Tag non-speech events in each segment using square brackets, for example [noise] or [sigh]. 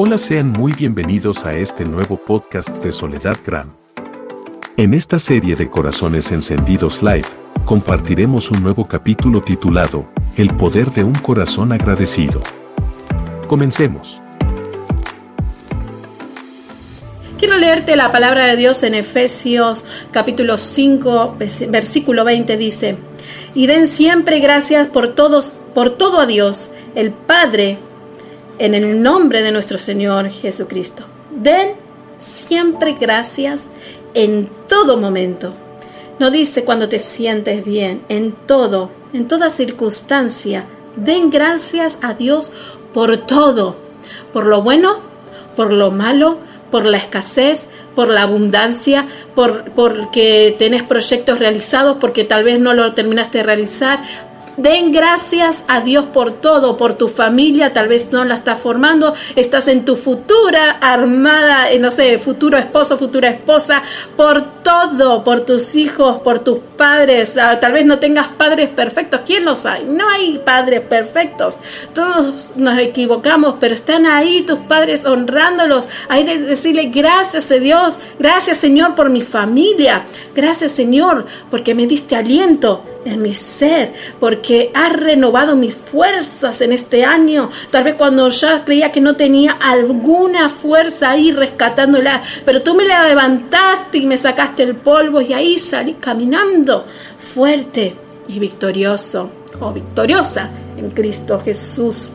Hola, sean muy bienvenidos a este nuevo podcast de Soledad Gram. En esta serie de Corazones Encendidos Live, compartiremos un nuevo capítulo titulado El poder de un corazón agradecido. Comencemos. Quiero leerte la palabra de Dios en Efesios capítulo 5, versículo 20 dice, y den siempre gracias por todos, por todo a Dios, el Padre, en el nombre de nuestro Señor Jesucristo. Den siempre gracias en todo momento. No dice cuando te sientes bien, en todo, en toda circunstancia. Den gracias a Dios por todo, por lo bueno, por lo malo, por la escasez, por la abundancia, por porque tenés proyectos realizados, porque tal vez no lo terminaste de realizar, Den gracias a Dios por todo, por tu familia, tal vez no la estás formando, estás en tu futura armada, eh, no sé, futuro esposo, futura esposa, por todo, por tus hijos, por tus padres, ah, tal vez no tengas padres perfectos, ¿quién los hay? No hay padres perfectos, todos nos equivocamos, pero están ahí tus padres honrándolos, hay de decirle gracias a Dios, gracias Señor por mi familia, gracias Señor porque me diste aliento, en mi ser, porque has renovado mis fuerzas en este año. Tal vez cuando ya creía que no tenía alguna fuerza ahí rescatándola, pero tú me la levantaste y me sacaste el polvo y ahí salí caminando fuerte y victorioso o victoriosa en Cristo Jesús.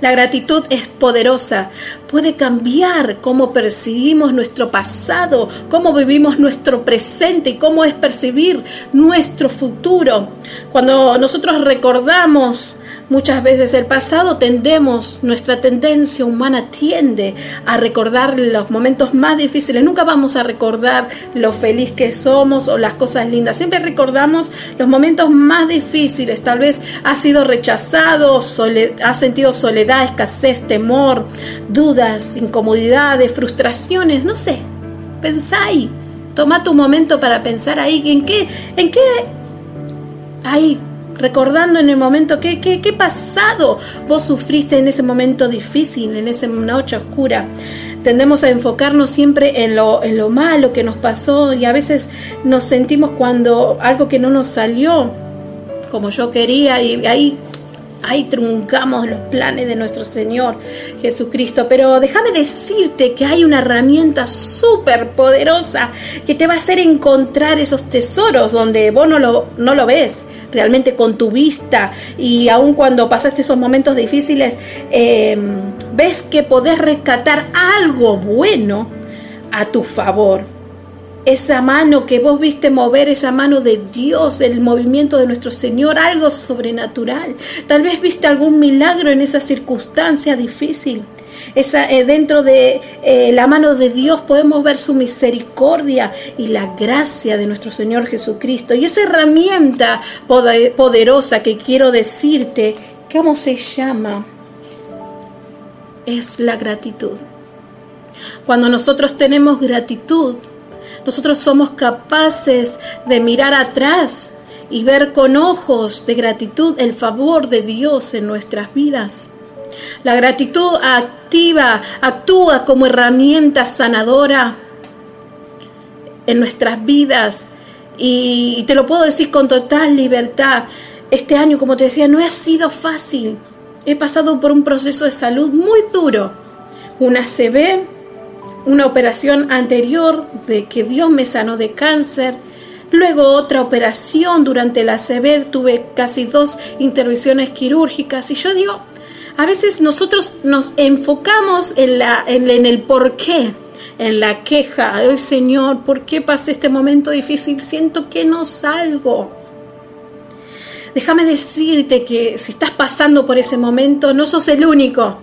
La gratitud es poderosa, puede cambiar cómo percibimos nuestro pasado, cómo vivimos nuestro presente y cómo es percibir nuestro futuro. Cuando nosotros recordamos Muchas veces el pasado tendemos, nuestra tendencia humana tiende a recordar los momentos más difíciles. Nunca vamos a recordar lo feliz que somos o las cosas lindas. Siempre recordamos los momentos más difíciles. Tal vez ha sido rechazado, ha sentido soledad, escasez, temor, dudas, incomodidades, frustraciones. No sé, pensá. Toma tu momento para pensar ahí. ¿En qué? ¿En qué? Ahí recordando en el momento qué, qué, qué pasado vos sufriste en ese momento difícil, en esa noche oscura. Tendemos a enfocarnos siempre en lo, en lo malo que nos pasó y a veces nos sentimos cuando algo que no nos salió como yo quería y ahí ahí truncamos los planes de nuestro Señor Jesucristo. Pero déjame decirte que hay una herramienta súper poderosa que te va a hacer encontrar esos tesoros donde vos no lo, no lo ves realmente con tu vista y aun cuando pasaste esos momentos difíciles, eh, ves que podés rescatar algo bueno a tu favor esa mano que vos viste mover, esa mano de Dios, el movimiento de nuestro Señor, algo sobrenatural. Tal vez viste algún milagro en esa circunstancia difícil. Esa, eh, dentro de eh, la mano de Dios podemos ver su misericordia y la gracia de nuestro Señor Jesucristo. Y esa herramienta poderosa que quiero decirte, ¿cómo se llama? Es la gratitud. Cuando nosotros tenemos gratitud, nosotros somos capaces de mirar atrás y ver con ojos de gratitud el favor de Dios en nuestras vidas. La gratitud activa, actúa como herramienta sanadora en nuestras vidas y, te lo puedo decir con total libertad. Este año, como te decía, no ha sido fácil. He pasado por un proceso de salud muy duro. Una CB, una operación anterior de que Dios me sanó de cáncer, luego otra operación durante la CB, tuve casi dos intervenciones quirúrgicas y yo digo, a veces nosotros nos enfocamos en, la, en, el por qué, en la queja, ay Señor, ¿por qué pasé este momento difícil? Siento que no salgo. Déjame decirte que si estás pasando por ese momento, no sos el único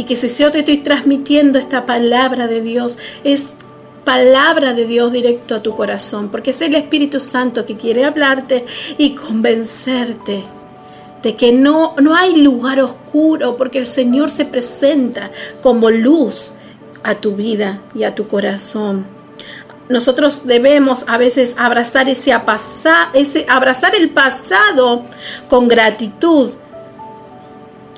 y que si yo te estoy transmitiendo esta palabra de Dios, es palabra de Dios directo a tu corazón, porque es el Espíritu Santo que quiere hablarte y convencerte de que no, no hay lugar oscuro, porque el Señor se presenta como luz a tu vida y a tu corazón. Nosotros debemos a veces abrazar ese, ese abrazar el pasado con gratitud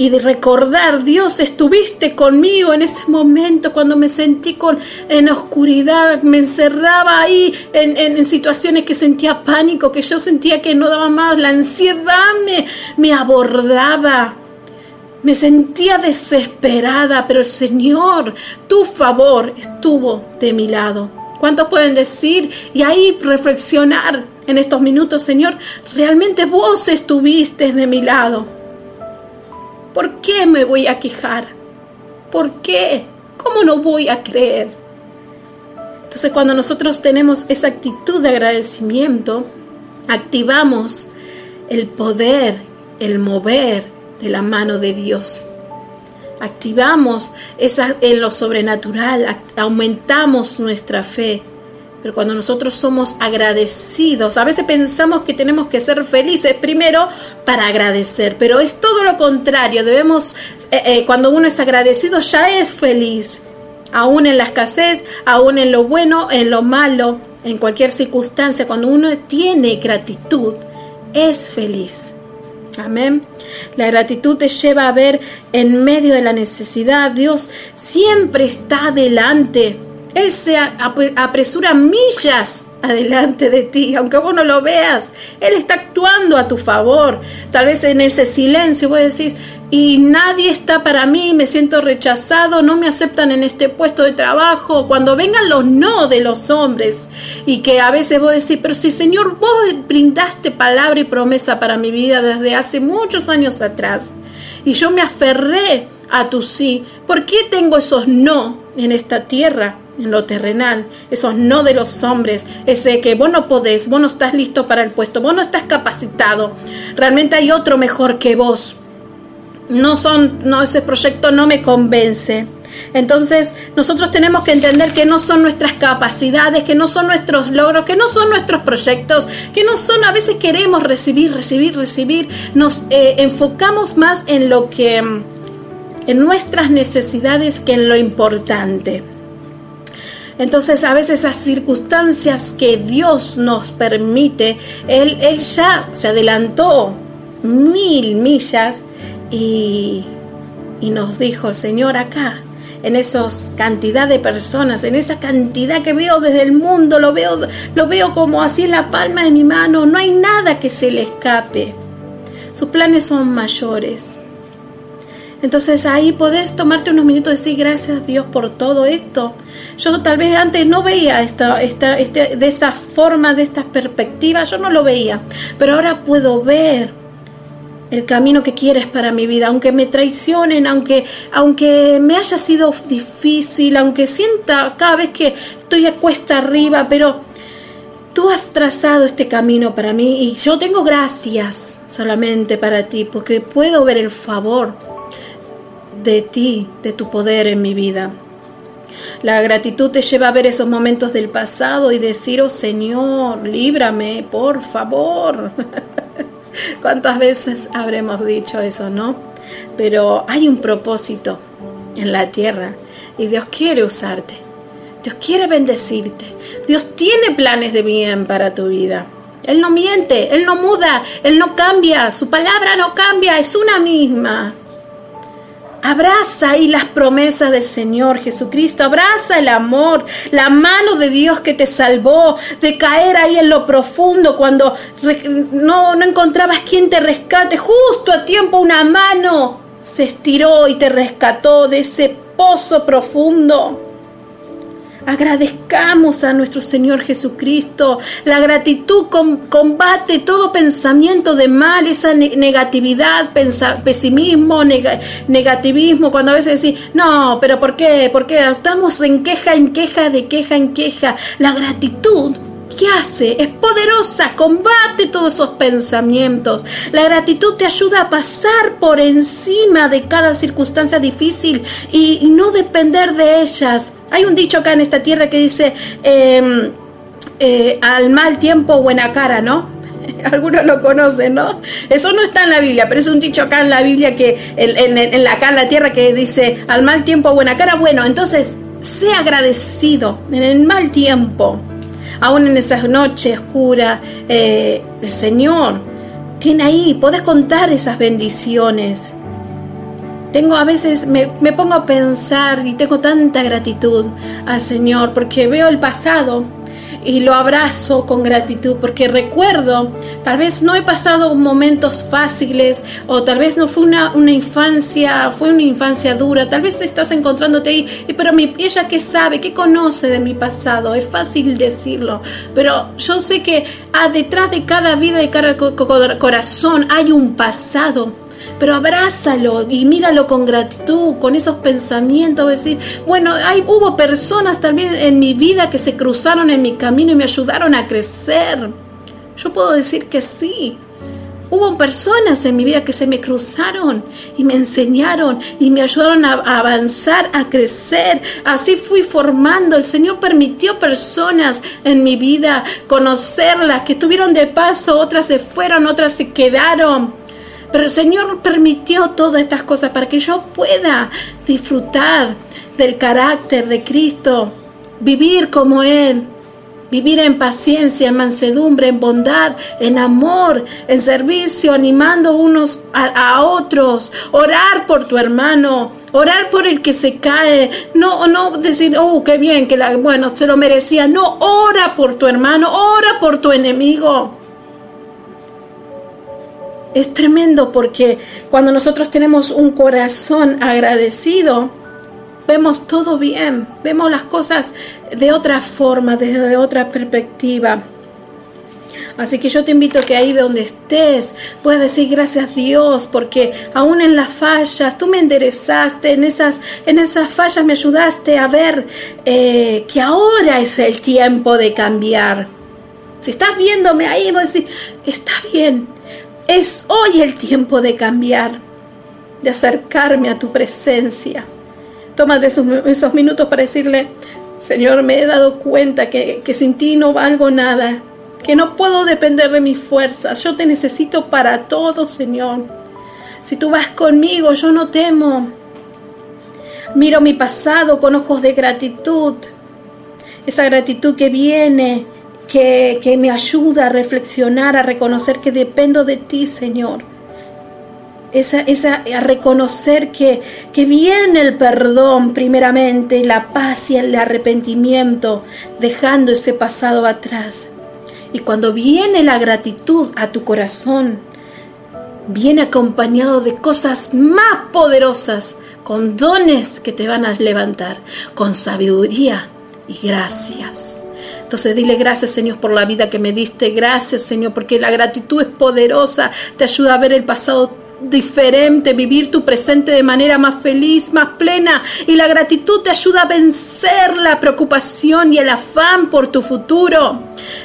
y de recordar, Dios, estuviste conmigo en ese momento cuando me sentí con, en oscuridad, me encerraba ahí en, en, situaciones que sentía pánico, que yo sentía que no daba más, la ansiedad me, me abordaba. Me sentía desesperada, pero el Señor, tu favor, estuvo de mi lado. ¿Cuántos pueden decir y ahí reflexionar en estos minutos, Señor? Realmente vos estuviste de mi lado. ¿Por qué me voy a quejar? ¿Por qué? ¿Cómo no voy a creer? Entonces cuando nosotros tenemos esa actitud de agradecimiento, activamos el poder, el mover de la mano de Dios. Activamos esa, en lo sobrenatural, aumentamos nuestra fe. Pero cuando nosotros somos agradecidos, a veces pensamos que tenemos que ser felices primero para agradecer, pero es todo lo contrario. Debemos, eh, eh, cuando uno es agradecido, ya es feliz, aún en la escasez, aún en lo bueno, en lo malo, en cualquier circunstancia. Cuando uno tiene gratitud, es feliz. Amén. La gratitud te lleva a ver en medio de la necesidad. Dios siempre está adelante. Él se apresura millas adelante de ti, aunque vos no lo veas. Él está actuando a tu favor. Tal vez en ese silencio vos decís, y nadie está para mí, me siento rechazado, no me aceptan en este puesto de trabajo. Cuando vengan los no de los hombres y que a veces vos decís, pero si Señor, vos brindaste palabra y promesa para mi vida desde hace muchos años atrás y yo me aferré a tu sí, ¿por qué tengo esos no en esta tierra? En lo terrenal, esos no de los hombres, ese que vos no podés, vos no estás listo para el puesto, vos no estás capacitado, realmente hay otro mejor que vos no son, no, ese proyecto no me convence. Entonces nosotros tenemos que entender que no son nuestras capacidades, que no son nuestros logros, que no son nuestros proyectos, que no son, a veces queremos recibir, recibir, recibir, nos eh, enfocamos más en lo que, en nuestras necesidades que en lo importante. Entonces a veces esas circunstancias que Dios nos permite, Él, él ya se adelantó mil millas y, nos dijo Señor acá, en esa cantidad de personas, en esa cantidad que veo desde el mundo, lo veo, lo veo como así en la palma de mi mano, no hay nada que se le escape. Sus planes son mayores. Entonces ahí podés tomarte unos minutos y decir gracias Dios por todo esto. Yo tal vez antes no veía esta, esta, este, de esta forma, de esta perspectiva, yo no lo veía, pero ahora puedo ver el camino que quieres para mi vida, aunque me traicionen, aunque, aunque me haya sido difícil, aunque sienta cada vez que estoy a cuesta arriba, pero tú has trazado este camino para mí y yo tengo gracias solamente para ti, porque puedo ver el favor de ti, de tu poder en mi vida. La gratitud te lleva a ver esos momentos del pasado y decir, oh Señor, líbrame, por favor. [laughs] ¿Cuántas veces habremos dicho eso, no? Pero hay un propósito en la tierra y Dios quiere usarte. Dios quiere bendecirte. Dios tiene planes de bien para tu vida. Él no miente, Él no muda, Él no cambia, su palabra no cambia, es una misma. Abraza ahí las promesas del Señor Jesucristo, abraza el amor, la mano de Dios que te salvó de caer ahí en lo profundo cuando no, no encontrabas quien te rescate. Justo a tiempo una mano se estiró y te rescató de ese pozo profundo. Agradezcamos a nuestro Señor Jesucristo. La gratitud combate todo pensamiento de mal, esa negatividad, pesimismo, negativismo. Cuando a veces decimos, no, pero ¿por qué? ¿Por qué? Estamos en queja, en queja, de queja, en queja. La gratitud ¿Qué hace? Es poderosa, combate todos esos pensamientos. La gratitud te ayuda a pasar por encima de cada circunstancia difícil y, no depender de ellas. Hay un dicho acá en esta tierra que dice, em, eh, al mal tiempo buena cara, ¿no? [laughs] Algunos lo conocen, ¿no? Eso no está en la Biblia, pero es un dicho acá en la Biblia que en, acá en la tierra que dice al mal tiempo buena cara. Bueno, entonces, sé agradecido en el mal tiempo aún en esas noches oscuras, eh, el Señor tiene ahí, podés contar esas bendiciones. tengo a veces, me, pongo a pensar y tengo tanta gratitud al Señor porque veo el pasado y lo abrazo con gratitud porque recuerdo, tal vez no he pasado momentos fáciles o tal vez no fue una, una infancia, fue una infancia dura, tal vez estás encontrándote ahí, pero mi, ella que sabe, que conoce de mi pasado, es fácil decirlo, pero yo sé que ah, detrás de cada vida, y cada corazón hay un pasado pero abrázalo y míralo con gratitud, con esos pensamientos, decir, bueno, hay, hubo personas también en mi vida que se cruzaron en mi camino y me ayudaron a crecer. Yo puedo decir que sí. Hubo personas en mi vida que se me cruzaron y me enseñaron y me ayudaron a, avanzar, a crecer. Así fui formando. El Señor permitió personas en mi vida conocerlas, que estuvieron de paso, otras se fueron, otras se quedaron. Pero el Señor permitió todas estas cosas para que yo pueda disfrutar del carácter de Cristo, vivir como Él, vivir en paciencia, en mansedumbre, en bondad, en amor, en servicio, animando unos a, otros, orar por tu hermano, orar por el que se cae, no, no decir, oh, qué bien, que bueno, se lo merecía, no, ora por tu hermano, ora por tu enemigo. Es tremendo porque cuando nosotros tenemos un corazón agradecido, vemos todo bien, vemos las cosas de otra forma, desde otra perspectiva. Así que yo te invito a que ahí donde estés puedas decir gracias a Dios porque aún en las fallas tú me enderezaste, en esas, en esas fallas me ayudaste a ver eh, que ahora es el tiempo de cambiar. Si estás viéndome ahí, vas a decir, está bien, es hoy el tiempo de cambiar, de acercarme a tu presencia. Tómate esos, esos minutos para decirle, Señor, me he dado cuenta que, que sin ti no valgo nada, que no puedo depender de mis fuerzas. Yo te necesito para todo, Señor. Si tú vas conmigo, yo no temo. Miro mi pasado con ojos de gratitud. Esa gratitud que viene que, me ayuda a reflexionar, a reconocer que dependo de ti, Señor. Esa, esa, a reconocer que, que viene el perdón primeramente, la paz y el arrepentimiento, dejando ese pasado atrás. Y cuando viene la gratitud a tu corazón, viene acompañado de cosas más poderosas, con dones que te van a levantar, con sabiduría y gracias. Entonces dile gracias Señor por la vida que me diste, gracias Señor porque la gratitud es poderosa, te ayuda a ver el pasado diferente, vivir tu presente de manera más feliz, más plena. Y la gratitud te ayuda a vencer la preocupación y el afán por tu futuro.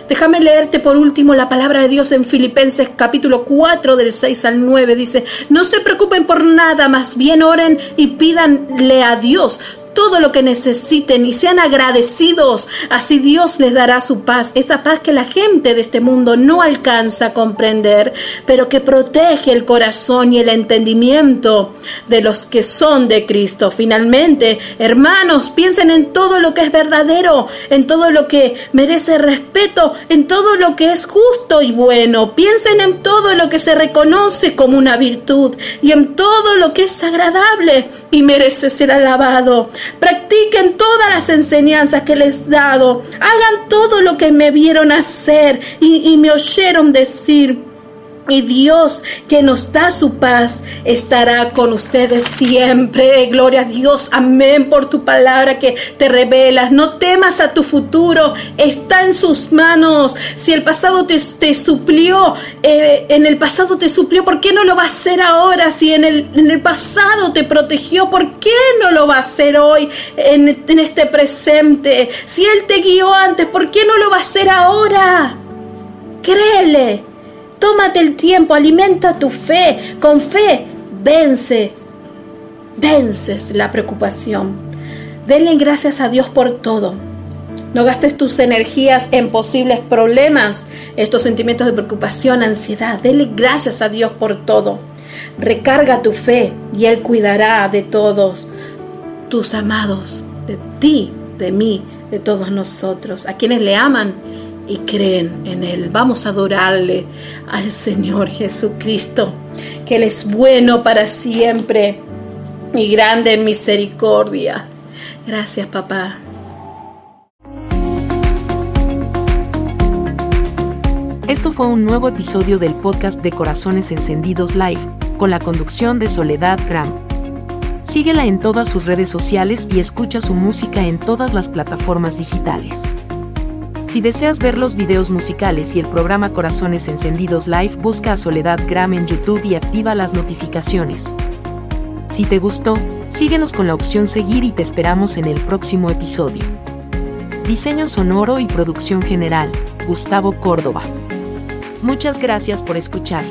Déjame leerte por último la palabra de Dios en Filipenses capítulo 4 del 6 al 9. Dice, no se preocupen por nada, más bien oren y pídanle a Dios todo lo que necesiten y sean agradecidos. Así Dios les dará su paz, esa paz que la gente de este mundo no alcanza a comprender, pero que protege el corazón y el entendimiento de los que son de Cristo. Finalmente, hermanos, piensen en todo lo que es verdadero, en todo lo que merece respeto, en todo lo que es justo y bueno. Piensen en todo lo que se reconoce como una virtud y en todo lo que es agradable y merece ser alabado. Practiquen todas las enseñanzas que les he dado. Hagan todo lo que me vieron hacer y, y me oyeron decir. Y Dios que nos da su paz estará con ustedes siempre. Gloria a Dios. Amén por tu palabra que te revelas. No temas a tu futuro. Está en sus manos. Si el pasado te, suplió, eh, en el pasado te suplió, ¿por qué no lo va a hacer ahora? Si en el, en el pasado te protegió, ¿por qué no lo va a hacer hoy en, en este presente? Si Él te guió antes, ¿por qué no lo va a hacer ahora? Créele. Tómate el tiempo, alimenta tu fe. Con fe, vence, vences la preocupación. Denle gracias a Dios por todo. No gastes tus energías en posibles problemas, estos sentimientos de preocupación, ansiedad. Denle gracias a Dios por todo. Recarga tu fe y Él cuidará de todos tus amados, de ti, de mí, de todos nosotros, a quienes le aman y creen en Él. Vamos a adorarle al Señor Jesucristo, que Él es bueno para siempre. mi grande misericordia. Gracias, papá. Esto fue un nuevo episodio del podcast de Corazones Encendidos Live, con la conducción de Soledad Gram. Síguela en todas sus redes sociales y escucha su música en todas las plataformas digitales. Si deseas ver los videos musicales y el programa Corazones Encendidos Live, busca a Soledad Gram en YouTube y activa las notificaciones. Si te gustó, síguenos con la opción seguir y te esperamos en el próximo episodio. Diseño sonoro y producción general, Gustavo Córdoba. Muchas gracias por escuchar.